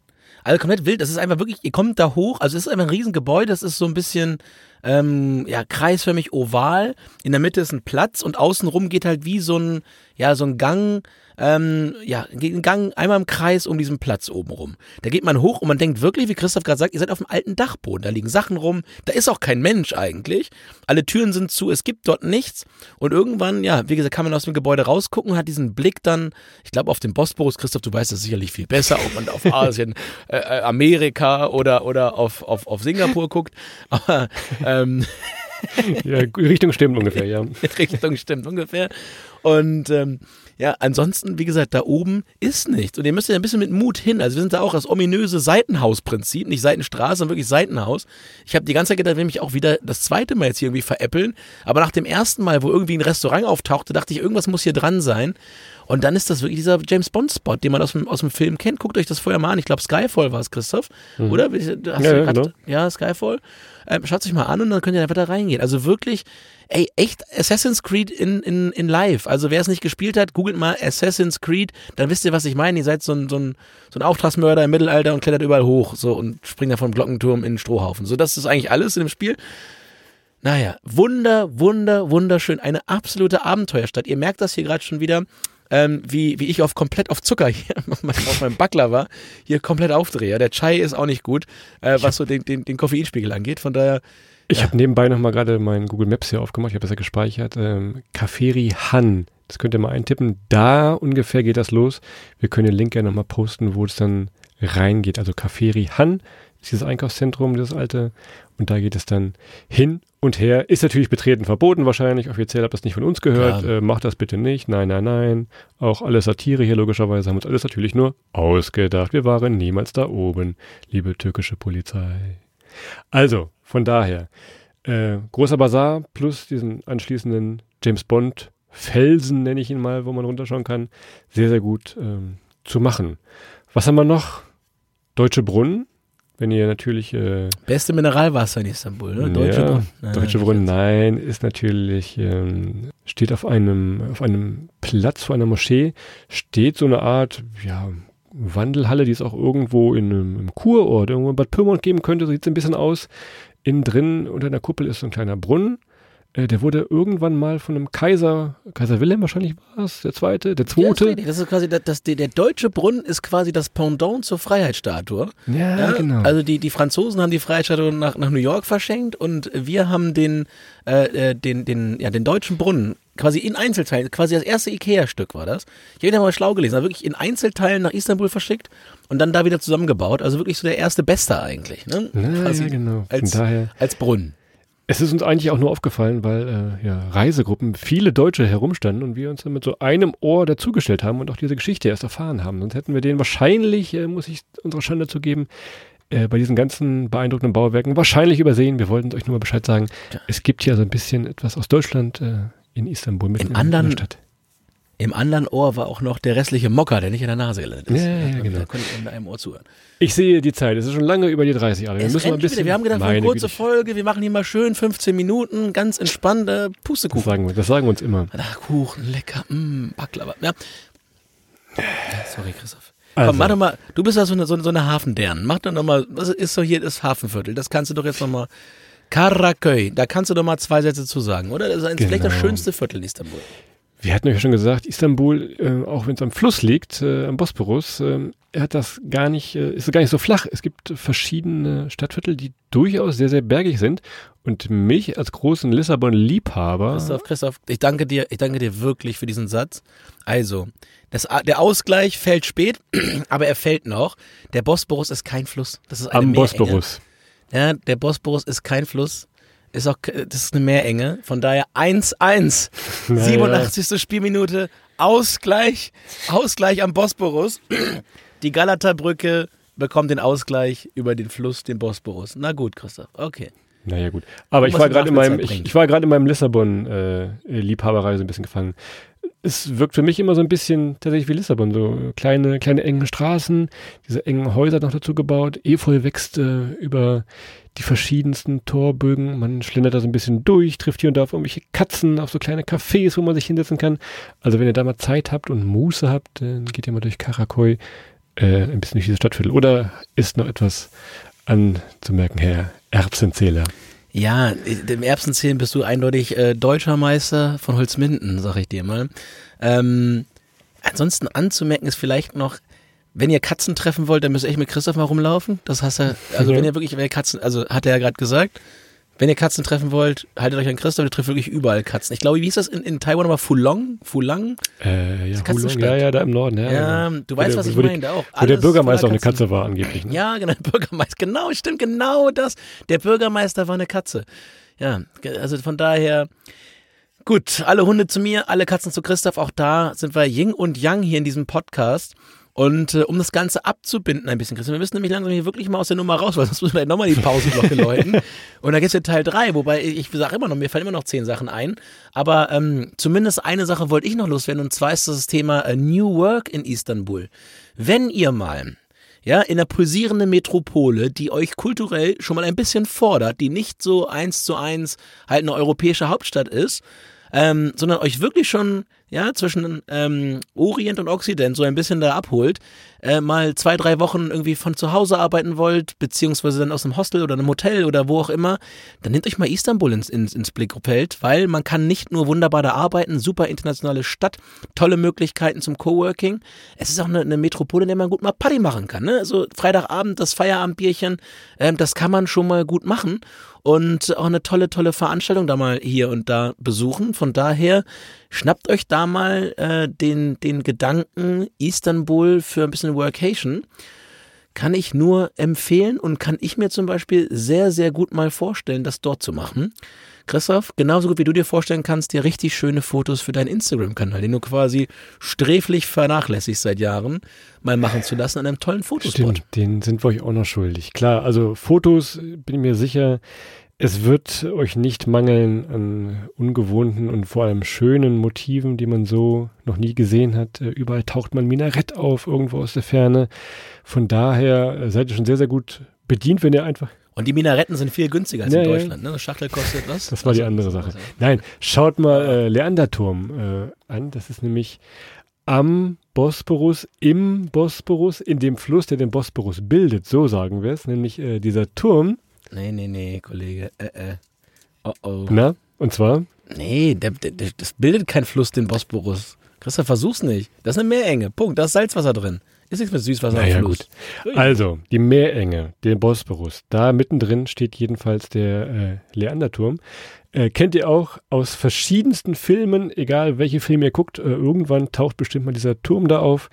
Also komplett wild. Das ist einfach wirklich, ihr kommt da hoch, also es ist einfach ein Riesengebäude, das ist so ein bisschen ähm, ja, kreisförmig oval. In der Mitte ist ein Platz und außenrum geht halt wie so ein, ja, so ein Gang, ähm, ja, ein Gang einmal im Kreis um diesen Platz oben rum. Da geht man hoch und man denkt wirklich, wie Christoph gerade sagt, ihr seid auf einem alten Dachboden. Da liegen Sachen rum, da ist auch kein Mensch eigentlich. Alle Türen sind zu, es gibt dort nichts. Und irgendwann, ja, wie gesagt, kann man aus dem Gebäude rausgucken, hat diesen Blick dann, ich glaube, auf den Bosporus, Christoph, du weißt das sicherlich viel besser, ob man auf Asien, äh, äh, Amerika oder, oder auf, auf, auf Singapur guckt. Aber ähm, Ja, Richtung stimmt ungefähr, ja. Richtung stimmt ungefähr. Und ähm, ja, ansonsten, wie gesagt, da oben ist nichts. Und ihr müsst ja ein bisschen mit Mut hin. Also wir sind da auch das ominöse Seitenhausprinzip, nicht Seitenstraße, sondern wirklich Seitenhaus. Ich habe die ganze Zeit gedacht, will mich auch wieder das zweite Mal jetzt hier irgendwie veräppeln. Aber nach dem ersten Mal, wo irgendwie ein Restaurant auftauchte, dachte ich, irgendwas muss hier dran sein. Und dann ist das wirklich dieser James Bond-Spot, den man aus dem, aus dem Film kennt. Guckt euch das vorher mal an. Ich glaube, Skyfall war es, Christoph. Oder? Hast Ja, du ja, grad- genau. ja, Skyfall. Ähm, Schaut sich mal an und dann könnt ihr einfach da reingehen. Also wirklich, ey, echt Assassin's Creed in, in, in live. Also wer es nicht gespielt hat, googelt mal Assassin's Creed, dann wisst ihr, was ich meine. Ihr seid so ein, so ein, so ein Auftragsmörder im Mittelalter und klettert überall hoch so und springt da vom Glockenturm in den Strohhaufen. So, das ist eigentlich alles in dem Spiel. Naja, wunder, wunder, wunderschön. Eine absolute Abenteuerstadt. Ihr merkt das hier gerade schon wieder, ähm, wie, wie ich auf komplett auf Zucker hier auf meinem Backler war, hier komplett aufdrehe. Der Chai ist auch nicht gut, äh, was so den, den, den Koffeinspiegel angeht. Von daher, Ich habe nebenbei nochmal gerade mein Google Maps hier aufgemacht, ich habe das ja gespeichert. Ähm, Caferi Han, das könnt ihr mal eintippen. Da ungefähr geht das los. Wir können den Link gerne nochmal posten, wo es dann reingeht. Also Caferi Han ist dieses Einkaufszentrum, dieses alte. Und da geht es dann hin und her. Ist natürlich betreten verboten wahrscheinlich. Offiziell habt ihr das nicht von uns gehört. Äh, macht das bitte nicht. Nein, nein, nein. Auch alles Satire hier logischerweise. Haben uns alles natürlich nur ausgedacht. Wir waren niemals da oben, liebe türkische Polizei. Also, von daher, äh, großer Bazar plus diesen anschließenden James Bond Felsen, nenne ich ihn mal, wo man runterschauen kann, sehr, sehr gut ähm, zu machen. Was haben wir noch? Deutsche Brunnen, wenn ihr natürlich äh, beste Mineralwasser in Istanbul, ne? Deutsche ja, Brunnen. Nein, Deutsche Brunnen, nein, ist natürlich, ähm, steht auf einem, auf einem Platz vor einer Moschee, steht so eine Art, ja, Wandelhalle, die es auch irgendwo in einem im Kurort, irgendwo in Bad Pyrmont geben könnte, so sieht es ein bisschen aus. Innen drin, unter einer Kuppel ist so ein kleiner Brunnen. Äh, der wurde irgendwann mal von einem Kaiser, Kaiser Wilhelm wahrscheinlich war es, der zweite, der Ja, zweite. richtig. das ist quasi, das, das, der, deutsche Brunnen ist quasi das Pendant zur Freiheitsstatue. Ja, Ja, genau. Also die, die Franzosen haben die Freiheitsstatue nach, nach New York verschenkt und wir haben den, äh, äh, den, den, ja, den deutschen Brunnen quasi in Einzelteilen, quasi das erste Ikea-Stück war das. Ich habe ihn mal schlau gelesen, also wirklich in Einzelteilen nach Istanbul verschickt und dann da wieder zusammengebaut. Also wirklich so der erste Beste eigentlich. Ne? ja, quasi ja, genau. Als, als Brunnen. Es ist uns eigentlich auch nur aufgefallen, weil äh, ja, Reisegruppen, viele Deutsche herumstanden und wir uns dann mit so einem Ohr dazugestellt haben und auch diese Geschichte erst erfahren haben. Sonst hätten wir den wahrscheinlich, äh, muss ich unserer Schande zugeben, äh, bei diesen ganzen beeindruckenden Bauwerken wahrscheinlich übersehen. Wir wollten euch nur mal Bescheid sagen. Es gibt hier so ein bisschen etwas aus Deutschland äh, in Istanbul mit Im in anderen- der Stadt. Im anderen Ohr war auch noch der restliche Mocker, der nicht in der Nase gelandet ist. Ja, ja, ja, genau. Da konnte ich mit einem Ohr zuhören. Ich sehe die Zeit. Es ist schon lange über die 30 Jahre. Wir müssen mal ein bisschen. wieder. Wir haben gedacht, eine kurze Güte. Folge, wir machen hier mal schön 15 Minuten, ganz entspannt, äh, Das Pustekuchen. sagen, wir, das sagen wir uns immer. Ach, Kuchen, lecker, mh, Baklava. Ja. Ja, Sorry, Christoph. Also. Komm, mach doch mal, du bist ja so eine, so, eine- so eine Hafendern. Mach doch noch mal, was ist so hier das Hafenviertel? Das kannst du doch jetzt noch mal. Karaköy, da kannst du doch mal zwei Sätze zu sagen, oder? Das ist ein- vielleicht das Genau. schönste Viertel in Istanbul. Wir hatten euch ja schon gesagt, Istanbul, äh, auch wenn es am Fluss liegt, äh, am Bosporus, äh, hat das gar nicht, äh, ist gar nicht so flach. Es gibt verschiedene Stadtviertel, die durchaus sehr, sehr bergig sind. Und mich als großen Lissabon-Liebhaber. Christoph, Christoph, ich danke dir, ich danke dir wirklich für diesen Satz. Also, das, der Ausgleich fällt spät, aber er fällt noch. Der Bosporus ist kein Fluss. Das ist eine am Meerenge. Bosporus. Ja, der Bosporus ist kein Fluss. Ist auch, das ist eine Meerenge. Von daher 1-1. Naja. 87. Spielminute. Ausgleich. Ausgleich am Bosporus. Die Galata-Brücke bekommt den Ausgleich über den Fluss, den Bosporus. Na gut, Christoph. Okay. Naja, gut. Aber ich war in meinem, ich, ich war gerade in meinem Lissabon-Liebhaberei so ein bisschen gefangen. Es wirkt für mich immer so ein bisschen tatsächlich wie Lissabon, so kleine, kleine engen Straßen, diese engen Häuser noch dazu gebaut, Efeu wächst äh, über die verschiedensten Torbögen, man schlendert da so ein bisschen durch, trifft hier und da auf irgendwelche Katzen, auf so kleine Cafés, wo man sich hinsetzen kann. Also wenn ihr da mal Zeit habt und Muße habt, dann geht ihr mal durch Karakoy, äh, ein bisschen durch diese Stadtviertel. Oder ist noch etwas anzumerken, Herr Erbsenzähler? Ja, im Erbsenzählen bist du eindeutig äh, deutscher Meister von Holzminden, sag ich dir mal. Ähm, ansonsten anzumerken ist vielleicht noch, wenn ihr Katzen treffen wollt, dann müsst ihr echt mit Christoph mal rumlaufen. Das hast du, also Ja. wenn ihr wirklich, wenn ihr Katzen, also hat er ja gerade gesagt, wenn ihr Katzen treffen wollt, haltet euch an Christoph, der trifft wirklich überall Katzen. Ich glaube, wie hieß das in, in Taiwan nochmal? Fulong? Fulang? Äh, ja. Hulong, ja, ja, da im Norden. Ja, Ja, genau. du Wo weißt, der- was ich wo die- meine, auch. Wo der Bürgermeister auch eine. Katze war, angeblich. Ne? Ja, genau, der Bürgermeister, genau, stimmt, genau das. Der Bürgermeister war eine Katze. Ja, also von daher, gut, alle Hunde zu mir, alle Katzen zu Christoph, auch da sind wir Yin und Yang hier in diesem Podcast. Und äh, um das Ganze abzubinden ein bisschen, Christoph, wir müssen nämlich langsam hier wirklich mal aus der Nummer raus, weil sonst müssen wir nochmal die Pausenglocke läuten. Und dann geht's ja Teil 3, wobei ich sage immer noch, mir fallen immer noch zehn Sachen ein. Aber ähm, zumindest eine Sache wollte ich noch loswerden, und zwar ist das, das Thema äh, New Work in Istanbul. Wenn ihr mal ja, in einer pulsierenden Metropole, die euch kulturell schon mal ein bisschen fordert, die nicht so eins zu eins halt eine europäische Hauptstadt ist, ähm, sondern euch wirklich schon ja zwischen ähm, Orient und Occident so ein bisschen da abholt, äh, mal zwei, drei Wochen irgendwie von zu Hause arbeiten wollt, beziehungsweise dann aus einem Hostel oder einem Hotel oder wo auch immer, dann nehmt euch mal Istanbul ins, ins, ins Blickfeld, weil man kann nicht nur wunderbar da arbeiten, super internationale Stadt, tolle Möglichkeiten zum Coworking. Es ist auch eine, eine Metropole, in der man gut mal Party machen kann. Ne? Also Freitagabend, das Feierabendbierchen, ähm, das kann man schon mal gut machen und auch eine tolle, tolle Veranstaltung da mal hier und da besuchen. Von daher schnappt euch da mal äh, den, den Gedanken Istanbul für ein bisschen Workation. Kann ich nur empfehlen und kann ich mir zum Beispiel sehr, sehr gut mal vorstellen, das dort zu machen. Christoph, genauso gut wie du dir vorstellen kannst, dir richtig schöne Fotos für deinen Instagram-Kanal, den du quasi sträflich vernachlässigst seit Jahren, mal machen zu lassen an einem tollen Fotospot. Stimmt, den sind wir euch auch noch schuldig. Klar, also Fotos, bin ich mir sicher, es wird euch nicht mangeln an ungewohnten und vor allem schönen Motiven, die man so noch nie gesehen hat. Äh, Überall taucht man Minarett auf, irgendwo aus der Ferne. Von daher äh, seid ihr schon sehr, sehr gut bedient, wenn ihr einfach Und die Minaretten sind viel günstiger als Ja, in ja. Deutschland. Ne? Eine Schachtel kostet was? Das war die Also, andere also, Sache. also. Nein, schaut mal äh, Leanderturm äh, an. Das ist nämlich am Bosporus, im Bosporus, in dem Fluss, der den Bosporus bildet, so sagen wir es. Nämlich äh, dieser Turm, Nee, nee, nee, Kollege. Äh, äh. Oh, oh. na, und zwar, Nee, der, der, das bildet kein Fluss, den Bosporus. Christoph, versuch's nicht. Das ist eine Meerenge. Punkt. Da ist Salzwasser drin. Ist nichts mit Süßwasser Naja, Fluss. also die Meerenge, der Bosporus, da mittendrin steht jedenfalls der äh, Leanderturm. Äh, kennt ihr auch aus verschiedensten Filmen, egal welche Filme ihr guckt, äh, irgendwann taucht bestimmt mal dieser Turm da auf.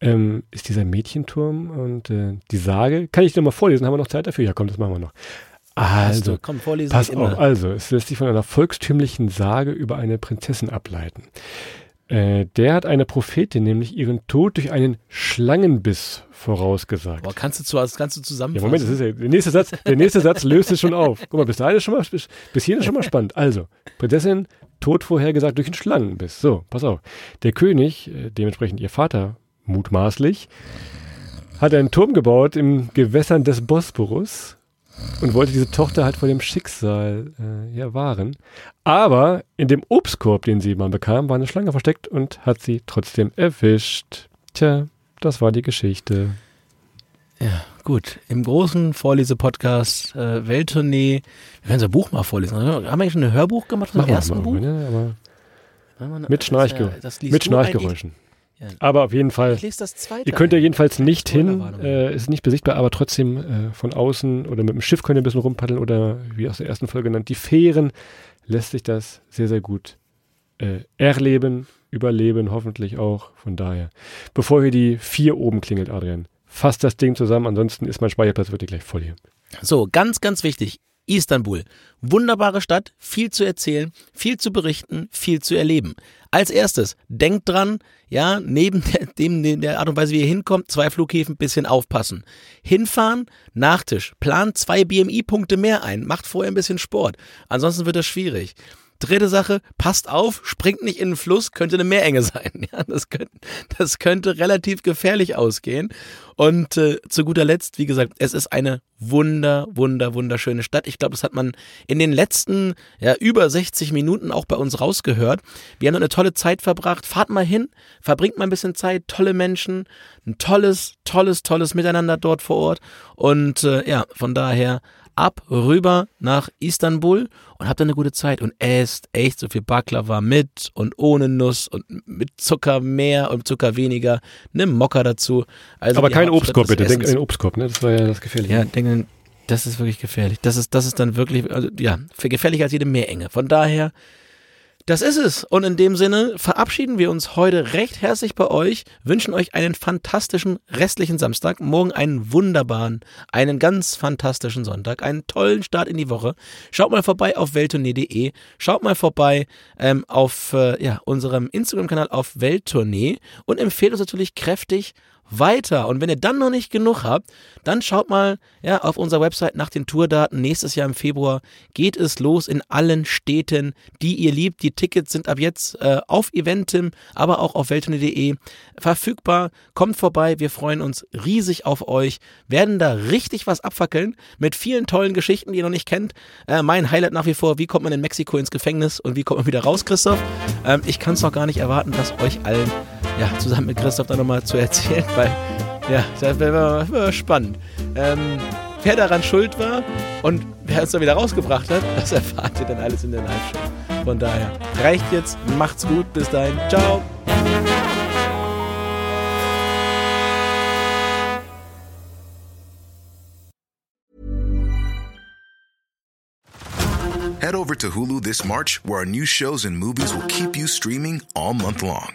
Ähm, ist dieser Mädchenturm und äh, die Sage. Kann ich dir mal vorlesen? Haben wir noch Zeit dafür? Ja, komm, das machen wir noch. Also, du, komm, vorlesen Pass auf, also, es lässt sich von einer volkstümlichen Sage über eine Prinzessin ableiten. Äh, der hat eine Prophetin nämlich ihren Tod durch einen Schlangenbiss vorausgesagt. Boah, kannst du, zu, das kannst du Ja, zusammenfassen? Moment, das ist ja, der nächste Satz, der nächste Satz löst es schon auf. Guck mal, bis dahin ist schon mal, bis, bis hierhin ist schon mal spannend. Also, Prinzessin, Tod vorhergesagt durch einen Schlangenbiss. So, pass auf. Der König, äh, dementsprechend ihr Vater, mutmaßlich, hat einen Turm gebaut im Gewässern des Bosporus und wollte diese Tochter halt vor dem Schicksal äh, ja, wahren. Aber in dem Obstkorb, den sie mal bekam, war eine Schlange versteckt und hat sie trotzdem erwischt. Tja, das war die Geschichte. Ja, gut. Im großen Vorlese-Podcast äh, Welttournee. Wir können unser Buch mal vorlesen. Haben wir eigentlich schon ein Hörbuch gemacht vom ersten mal, Buch? Man- Mit, das- Schnarchge das liest mit Schnarchgeräuschen. Ja. Aber auf jeden Fall, Ich lese das zweite. ihr könnt ja ein. jedenfalls nicht hin, äh, ist nicht besichtbar, aber trotzdem äh, von außen oder mit dem Schiff könnt ihr ein bisschen rumpaddeln oder wie aus der ersten Folge genannt, die Fähren lässt sich das sehr, sehr gut äh, erleben, überleben, hoffentlich auch. Von daher, bevor hier die vier oben klingelt, Adrian, fasst das Ding zusammen, ansonsten ist mein Speicherplatz wirklich gleich voll hier. So, ganz, ganz wichtig. Istanbul. Wunderbare Stadt, viel zu erzählen, viel zu berichten, viel zu erleben. Als erstes, denkt dran, ja, neben der, dem, der Art und Weise, wie ihr hinkommt, zwei Flughäfen, bisschen aufpassen. Hinfahren, Nachtisch, plant zwei BMI-Punkte mehr ein, macht vorher ein bisschen Sport. Ansonsten wird das schwierig. Dritte Sache, passt auf, springt nicht in den Fluss, könnte eine Meerenge sein. Ja, das, könnte, das könnte relativ gefährlich ausgehen. Und äh, zu guter Letzt, wie gesagt, es ist eine wunder, wunder, wunderschöne Stadt. Ich glaube, das hat man in den letzten ja, über 60 Minuten auch bei uns rausgehört. Wir haben eine tolle Zeit verbracht. Fahrt mal hin, verbringt mal ein bisschen Zeit, tolle Menschen, ein tolles, tolles, tolles Miteinander dort vor Ort. Und äh, ja, von daher ab rüber nach Istanbul und habt eine gute Zeit und esst echt so viel Baklava mit und ohne Nuss und mit Zucker mehr und Zucker weniger. Nimm Mokka dazu. Also aber kein Obstkorb bitte, denk an den Obstkorb, ne? Das war ja das Gefährliche. Ja, denke, das ist wirklich gefährlich. Das ist, das ist dann wirklich, also, ja, gefährlicher als jede Meerenge. Von daher, das ist es. Und in dem Sinne verabschieden wir uns heute recht herzlich bei euch, wünschen euch einen fantastischen restlichen Samstag, morgen einen wunderbaren, einen ganz fantastischen Sonntag, einen tollen Start in die Woche. Schaut mal vorbei auf welttournee.de, schaut mal vorbei ähm, auf äh, ja, unserem Instagram-Kanal auf Welttournee und empfehlt uns natürlich kräftig weiter. Und wenn ihr dann noch nicht genug habt, dann schaut mal ja, auf unserer Website nach den Tourdaten. Nächstes Jahr im Februar geht es los in allen Städten, die ihr liebt. Die Tickets sind ab jetzt äh, auf Eventim, aber auch auf welttournee.de verfügbar. Kommt vorbei, wir freuen uns riesig auf euch, werden da richtig was abfackeln mit vielen tollen Geschichten, die ihr noch nicht kennt. Äh, mein Highlight nach wie vor, wie kommt man in Mexiko ins Gefängnis und wie kommt man wieder raus, Christoph? Ähm, ich kann es noch gar nicht erwarten, das euch allen ja, zusammen mit Christoph dann nochmal zu erzählen, weil ja, das wäre wär spannend. Ähm, wer daran schuld war und wer es da wieder rausgebracht hat, das erfahrt ihr dann alles in der Live-Show. Von daher, reicht jetzt, macht's gut, bis dahin, ciao. Head over to Hulu this March, where our new shows and movies will keep you streaming all month long.